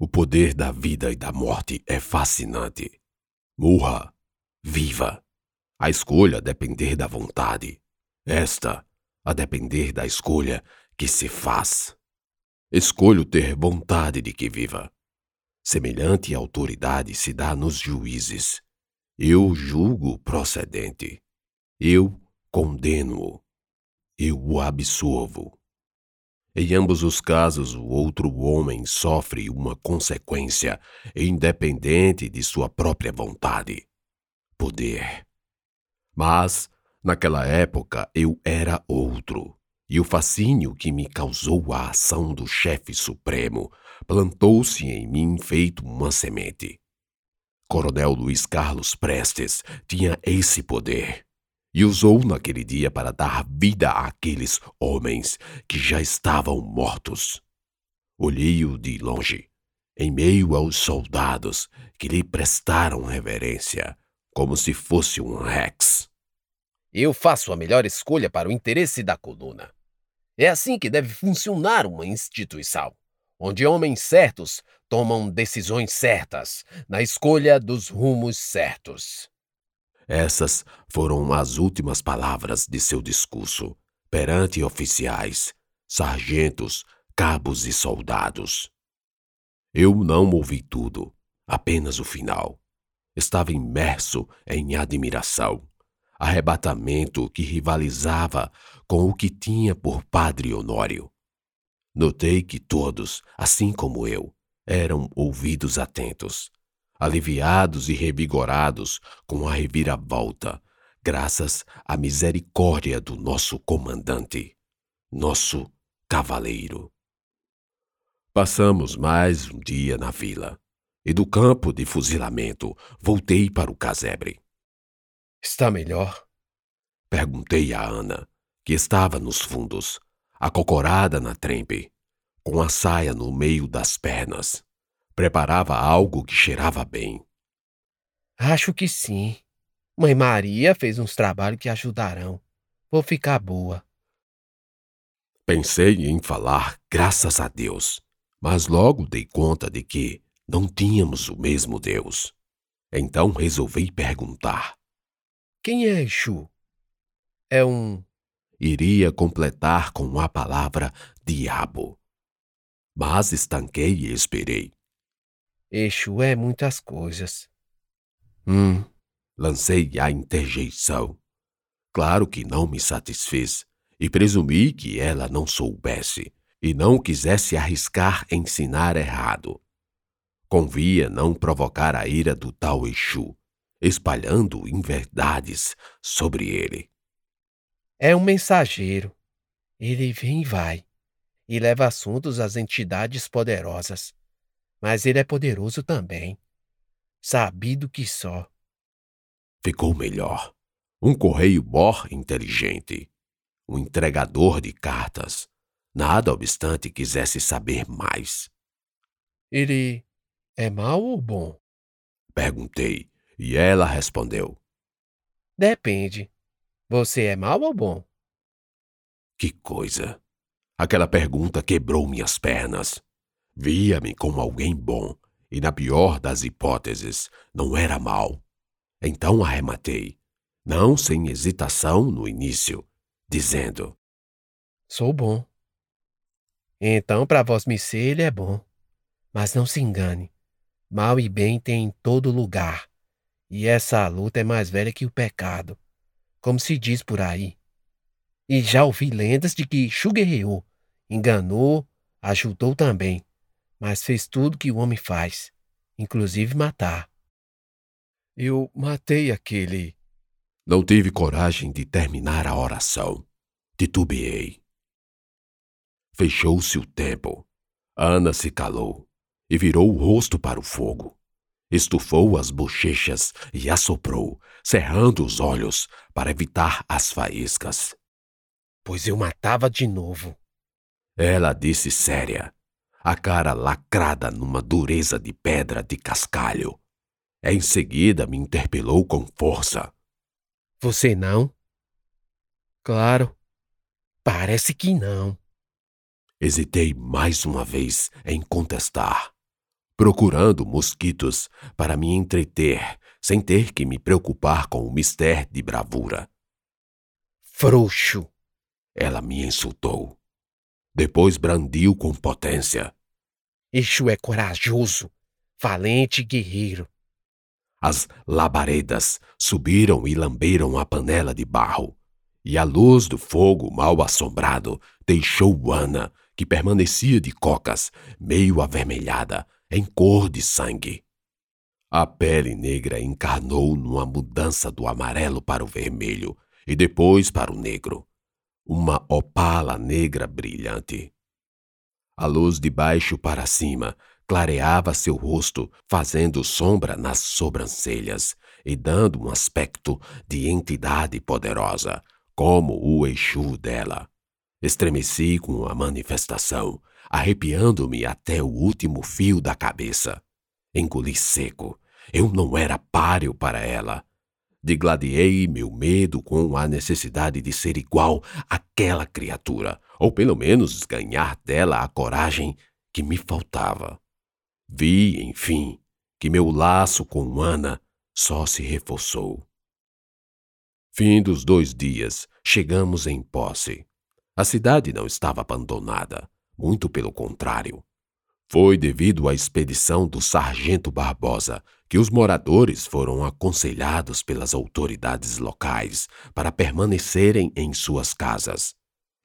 O poder da vida e da morte é fascinante. Morra, viva. A escolha a depender da vontade. Esta a depender da escolha que se faz. Escolho ter vontade de que viva. Semelhante autoridade se dá nos juízes. Eu julgo procedente. Eu condeno. Eu o absolvo. Em ambos os casos, o outro homem sofre uma consequência independente de sua própria vontade. Poder. Mas, naquela época, eu era outro, e o fascínio que me causou a ação do chefe supremo plantou-se em mim feito uma semente. Coronel Luiz Carlos Prestes tinha esse poder e usou naquele dia para dar vida àqueles homens que já estavam mortos. Olhei-o de longe, em meio aos soldados que lhe prestaram reverência, como se fosse um rex. Eu faço a melhor escolha para o interesse da coluna. É assim que deve funcionar uma instituição, onde homens certos tomam decisões certas, na escolha dos rumos certos. Essas foram as últimas palavras de seu discurso perante oficiais, sargentos, cabos e soldados. Eu não ouvi tudo, apenas o final. Estava imerso em admiração, arrebatamento que rivalizava com o que tinha por Padre Honório. Notei que todos, assim como eu, eram ouvidos atentos aliviados e revigorados com a reviravolta, graças à misericórdia do nosso comandante, nosso cavaleiro. Passamos mais um dia na vila, e do campo de fuzilamento voltei para o casebre. Está melhor? Perguntei a Ana, que estava nos fundos, acocorada na trempe, com a saia no meio das pernas. Preparava algo que cheirava bem. Acho que sim. Mãe Maria fez uns trabalhos que ajudarão. Vou ficar boa. Pensei em falar graças a Deus, mas logo dei conta de que não tínhamos o mesmo Deus. Então resolvi perguntar: Quem é Exu? É um. Iria completar com a palavra diabo. Mas estanquei e esperei. Exu é muitas coisas. Hum, lancei a interjeição. Claro que não me satisfez e presumi que ela não soubesse e não quisesse arriscar ensinar errado. Convia não provocar a ira do tal Exu, espalhando inverdades sobre ele. É um mensageiro. Ele vem e vai, e leva assuntos às entidades poderosas mas ele é poderoso também. Sabido que só. Ficou melhor. Um correio bor inteligente. Um entregador de cartas. Nada obstante quisesse saber mais. Ele é mau ou bom? Perguntei, e ela respondeu: Depende. Você é mau ou bom? Que coisa! Aquela pergunta quebrou minhas pernas. Via-me como alguém bom, e na pior das hipóteses, não era mal. Então arrematei, não sem hesitação no início, dizendo: Sou bom. Então, para vós me ser, ele é bom. Mas não se engane, mal e bem tem em todo lugar, e essa luta é mais velha que o pecado, como se diz por aí. E já ouvi lendas de que Xu guerreou, enganou, ajudou também mas fez tudo que o homem faz, inclusive matar. Eu matei aquele. Não tive coragem de terminar a oração. Titubeei. Fechou-se o tempo. Ana se calou e virou o rosto para o fogo. Estufou as bochechas e assoprou, cerrando os olhos para evitar as faíscas. Pois eu matava de novo. Ela disse séria, a cara lacrada numa dureza de pedra de cascalho. Em seguida me interpelou com força. Você não? Claro. Parece que não. Hesitei mais uma vez em contestar. procurando mosquitos para me entreter sem ter que me preocupar com o mistério de bravura. Frouxo! Ela me insultou. Depois brandiu com potência. Exu é corajoso, valente guerreiro. As labaredas subiram e lamberam a panela de barro, e a luz do fogo mal assombrado deixou Ana, que permanecia de cocas, meio avermelhada, em cor de sangue. A pele negra encarnou numa mudança do amarelo para o vermelho e depois para o negro. Uma opala negra brilhante. A luz de baixo para cima clareava seu rosto, fazendo sombra nas sobrancelhas e dando um aspecto de entidade poderosa, como o Exu dela. Estremeci com a manifestação, arrepiando-me até o último fio da cabeça. Engoli seco. Eu não era páreo para ela. Digladiei meu medo com a necessidade de ser igual àquela criatura, ou pelo menos ganhar dela a coragem que me faltava. Vi, enfim, que meu laço com Ana só se reforçou. Fim dos dois dias, chegamos em posse. A cidade não estava abandonada, muito pelo contrário. Foi devido à expedição do sargento Barbosa que os moradores foram aconselhados pelas autoridades locais para permanecerem em suas casas.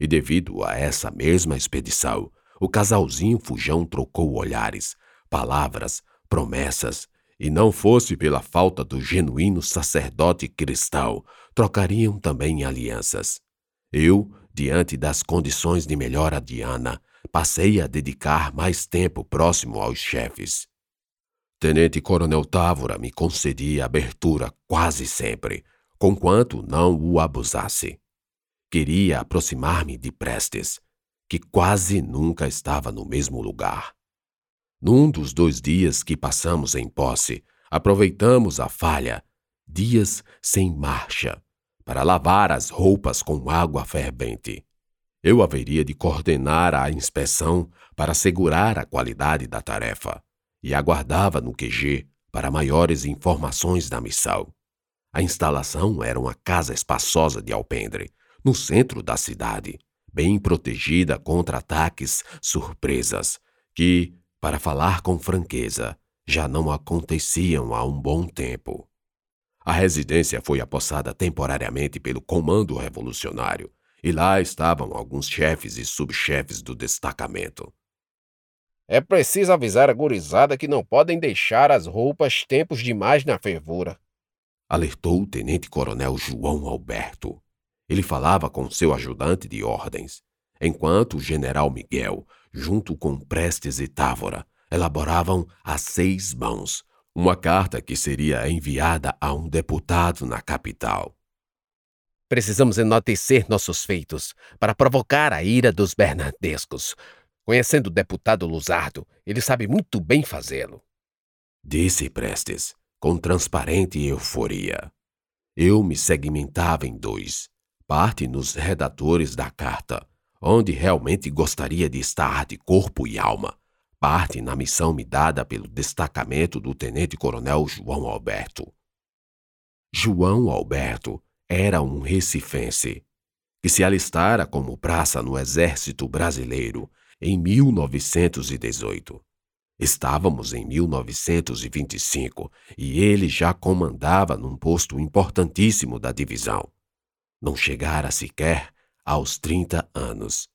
E devido a essa mesma expedição, o casalzinho Fujão trocou olhares, palavras, promessas, e não fosse pela falta do genuíno sacerdote cristão, trocariam também alianças. Eu, diante das condições de melhora de Ana, passei a dedicar mais tempo próximo aos chefes. Tenente Coronel Távora me concedia abertura quase sempre, conquanto não o abusasse. Queria aproximar-me de Prestes, que quase nunca estava no mesmo lugar. Num dos dois dias que passamos em posse, aproveitamos a falha, dias sem marcha, para lavar as roupas com água fervente. Eu haveria de coordenar a inspeção para assegurar a qualidade da tarefa e aguardava no QG para maiores informações da missão. A instalação era uma casa espaçosa de alpendre, no centro da cidade, bem protegida contra ataques surpresas, que, para falar com franqueza, já não aconteciam há um bom tempo. A residência foi apossada temporariamente pelo Comando Revolucionário e lá estavam alguns chefes e subchefes do destacamento. É preciso avisar a gurizada que não podem deixar as roupas tempos demais na fervura. Alertou o tenente-coronel João Alberto. Ele falava com seu ajudante de ordens, enquanto o general Miguel, junto com Prestes e Távora, elaboravam a seis mãos uma carta que seria enviada a um deputado na capital. Precisamos enaltecer nossos feitos para provocar a ira dos bernardescos. Conhecendo o deputado Luzardo, ele sabe muito bem fazê-lo. Disse Prestes, com transparente euforia. Eu me segmentava em dois. Parte nos redatores da carta, onde realmente gostaria de estar de corpo e alma. Parte na missão me dada pelo destacamento do tenente-coronel João Alberto. João Alberto era um recifense que se alistara como praça no Exército Brasileiro em 1918. Estávamos em 1925 e ele já comandava num posto importantíssimo da divisão. Não chegara sequer aos 30 anos.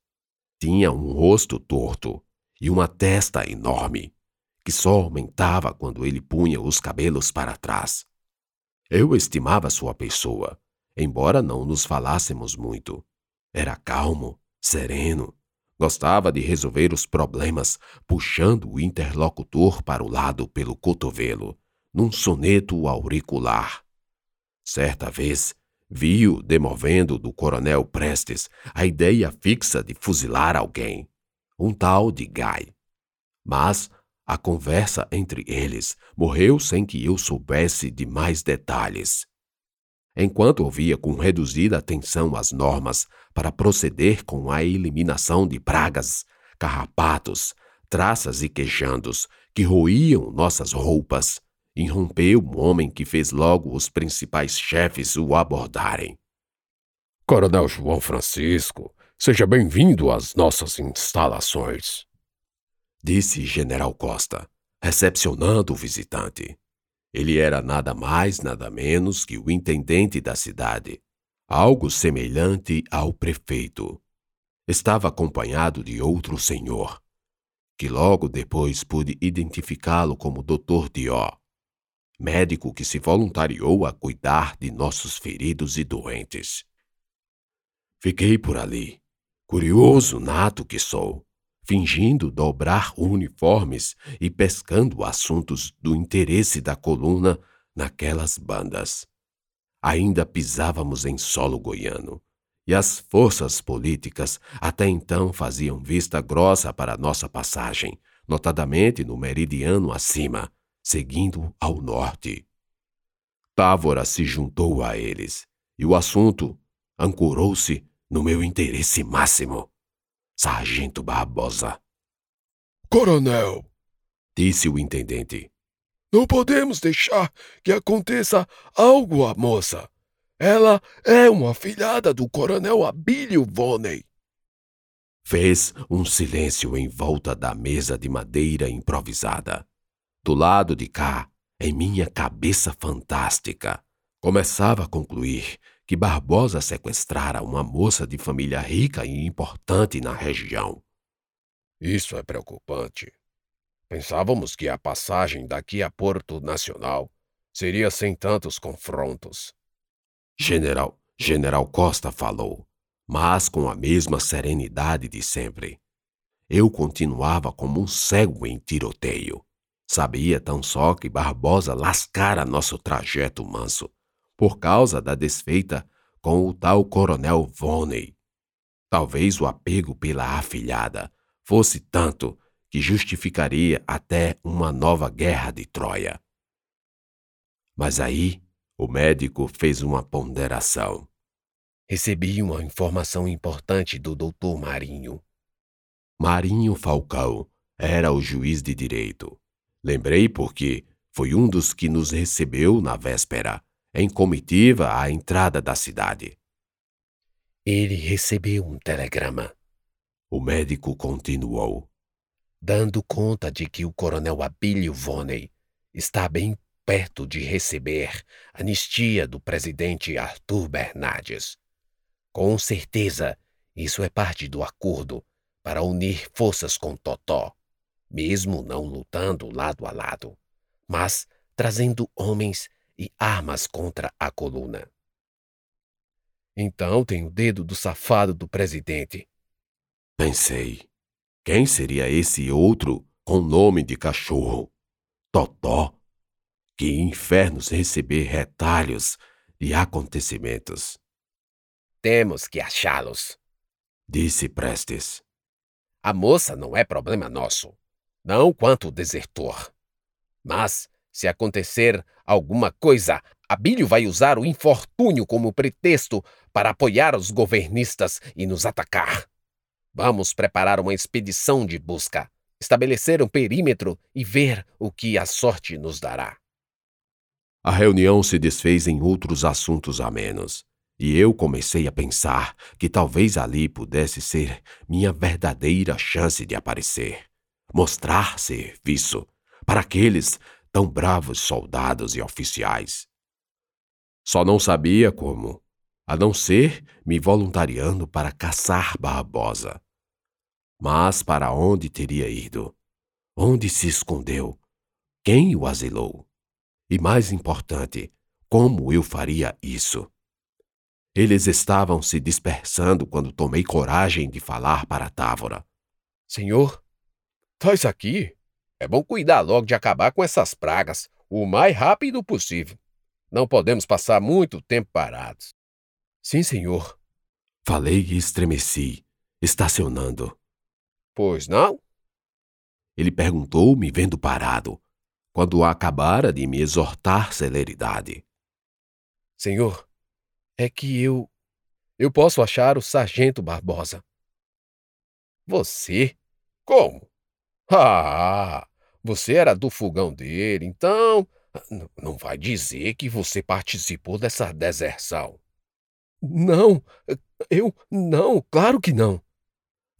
Tinha um rosto torto e uma testa enorme, que só aumentava quando ele punha os cabelos para trás. Eu estimava sua pessoa embora não nos falássemos muito. Era calmo, sereno, gostava de resolver os problemas puxando o interlocutor para o lado pelo cotovelo, num soneto auricular. Certa vez, viu demovendo do coronel Prestes a ideia fixa de fuzilar alguém, um tal de Guy. Mas a conversa entre eles morreu sem que eu soubesse de mais detalhes enquanto ouvia com reduzida atenção as normas para proceder com a eliminação de pragas, carrapatos, traças e queixandos que roíam nossas roupas, irrompeu um homem que fez logo os principais chefes o abordarem. Coronel João Francisco, seja bem-vindo às nossas instalações, disse General Costa, recepcionando o visitante. Ele era nada mais, nada menos que o intendente da cidade, algo semelhante ao prefeito. Estava acompanhado de outro senhor, que logo depois pude identificá-lo como Dr. Dió, médico que se voluntariou a cuidar de nossos feridos e doentes. Fiquei por ali, curioso nato que sou, fingindo dobrar uniformes e pescando assuntos do interesse da coluna naquelas bandas. Ainda pisávamos em solo goiano e as forças políticas até então faziam vista grossa para nossa passagem, notadamente no meridiano acima, seguindo ao norte. Távora se juntou a eles, e o assunto ancorou-se no meu interesse máximo. Sargento Barbosa. Coronel, disse o intendente, não podemos deixar que aconteça algo à moça. Ela é uma filhada do coronel Abílio Voney. Fez um silêncio em volta da mesa de madeira improvisada. Do lado de cá, em minha cabeça fantástica, começava a concluir que Barbosa sequestrara uma moça de família rica e importante na região. Isso é preocupante. Pensávamos que a passagem daqui a Porto Nacional seria sem tantos confrontos. General, General Costa falou, mas com a mesma serenidade de sempre. Eu continuava como um cego em tiroteio. Sabia tão só que Barbosa lascara nosso trajeto manso, por causa da desfeita com o tal coronel Voney. Talvez o apego pela afilhada fosse tanto que justificaria até uma nova guerra de Troia. Mas aí o médico fez uma ponderação. Recebi uma informação importante do doutor Marinho. Marinho Falcão era o juiz de direito. Lembrei porque foi um dos que nos recebeu na véspera, em comitiva à entrada da cidade. Ele recebeu um telegrama. O médico continuou. Dando conta de que o coronel Abílio Voney está bem perto de receber anistia do presidente Arthur Bernardes. Com certeza, isso é parte do acordo para unir forças com Totó, mesmo não lutando lado a lado, mas trazendo homens e armas contra a coluna. Então tem o dedo do safado do presidente. Pensei, quem seria esse outro com nome de cachorro? Totó? Que infernos receber retalhos de acontecimentos. Temos que achá-los, disse Prestes. A moça não é problema nosso, não quanto o desertor. Mas, se acontecer alguma coisa, Abílio vai usar o infortúnio como pretexto para apoiar os governistas e nos atacar. Vamos preparar uma expedição de busca, estabelecer um perímetro e ver o que a sorte nos dará. A reunião se desfez em outros assuntos amenos, e eu comecei a pensar que talvez ali pudesse ser minha verdadeira chance de aparecer, mostrar serviço para aqueles tão bravos soldados e oficiais. Só não sabia como, a não ser me voluntariando para caçar Barbosa. Mas para onde teria ido? Onde se escondeu? Quem o asilou? E mais importante, como eu faria isso? Eles estavam se dispersando quando tomei coragem de falar para Távora. Senhor, estás aqui? É bom cuidar logo de acabar com essas pragas o mais rápido possível. Não podemos passar muito tempo parados. Sim, senhor. Falei e estremeci, estacionando. Pois não? Ele perguntou, me vendo parado, quando acabara de me exortar celeridade. Senhor, é que eu. Eu posso achar o sargento Barbosa. Você? Como? Ah, você era do fogão dele, então não vai dizer que você participou dessa deserção. Não, eu não, claro que não.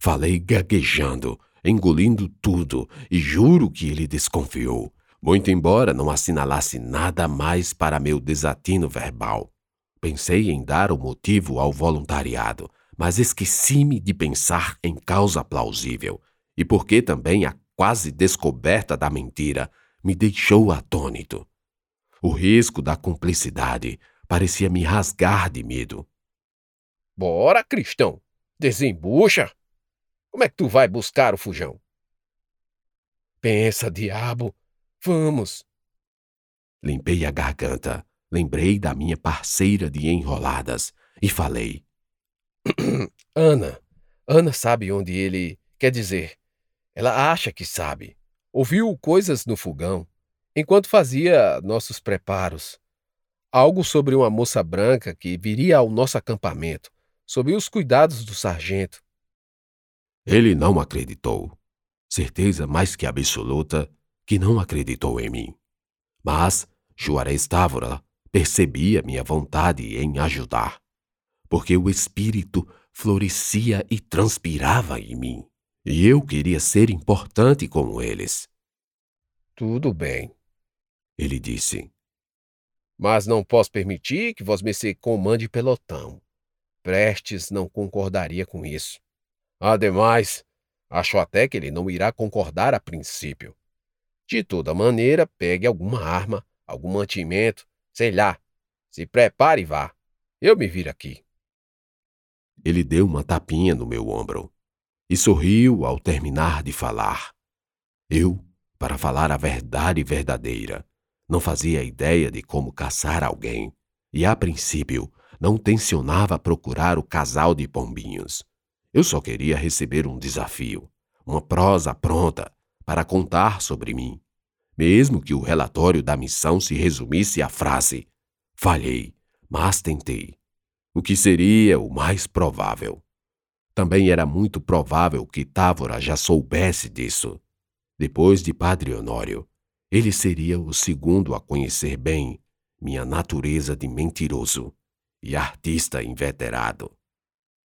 Falei gaguejando, engolindo tudo, e juro que ele desconfiou, muito embora não assinalasse nada mais para meu desatino verbal. Pensei em dar o motivo ao voluntariado, mas esqueci-me de pensar em causa plausível, e porque também a quase descoberta da mentira me deixou atônito. O risco da cumplicidade parecia me rasgar de medo. Bora, Cristão, desembucha! Como é que tu vai buscar o fujão? Pensa, diabo. Vamos. Limpei a garganta, lembrei da minha parceira de enroladas e falei: Ana. Ana sabe onde ele. Quer dizer, ela acha que sabe. Ouviu coisas no fogão, enquanto fazia nossos preparos. Algo sobre uma moça branca que viria ao nosso acampamento, sob os cuidados do sargento. Ele não acreditou. Certeza mais que absoluta que não acreditou em mim. Mas Juarez Távora percebia minha vontade em ajudar, porque o espírito florescia e transpirava em mim, e eu queria ser importante como eles. Tudo bem, ele disse. Mas não posso permitir que Vosmecê comande pelotão. Prestes não concordaria com isso. Ademais, acho até que ele não irá concordar a princípio. De toda maneira, pegue alguma arma, algum mantimento, sei lá. Se prepare e vá. Eu me viro aqui. Ele deu uma tapinha no meu ombro e sorriu ao terminar de falar. Eu, para falar a verdade verdadeira, não fazia ideia de como caçar alguém e, a princípio, não tensionava procurar o casal de pombinhos. Eu só queria receber um desafio, uma prosa pronta para contar sobre mim, mesmo que o relatório da missão se resumisse à frase: falhei, mas tentei, o que seria o mais provável. Também era muito provável que Távora já soubesse disso. Depois de Padre Honório, ele seria o segundo a conhecer bem minha natureza de mentiroso e artista inveterado.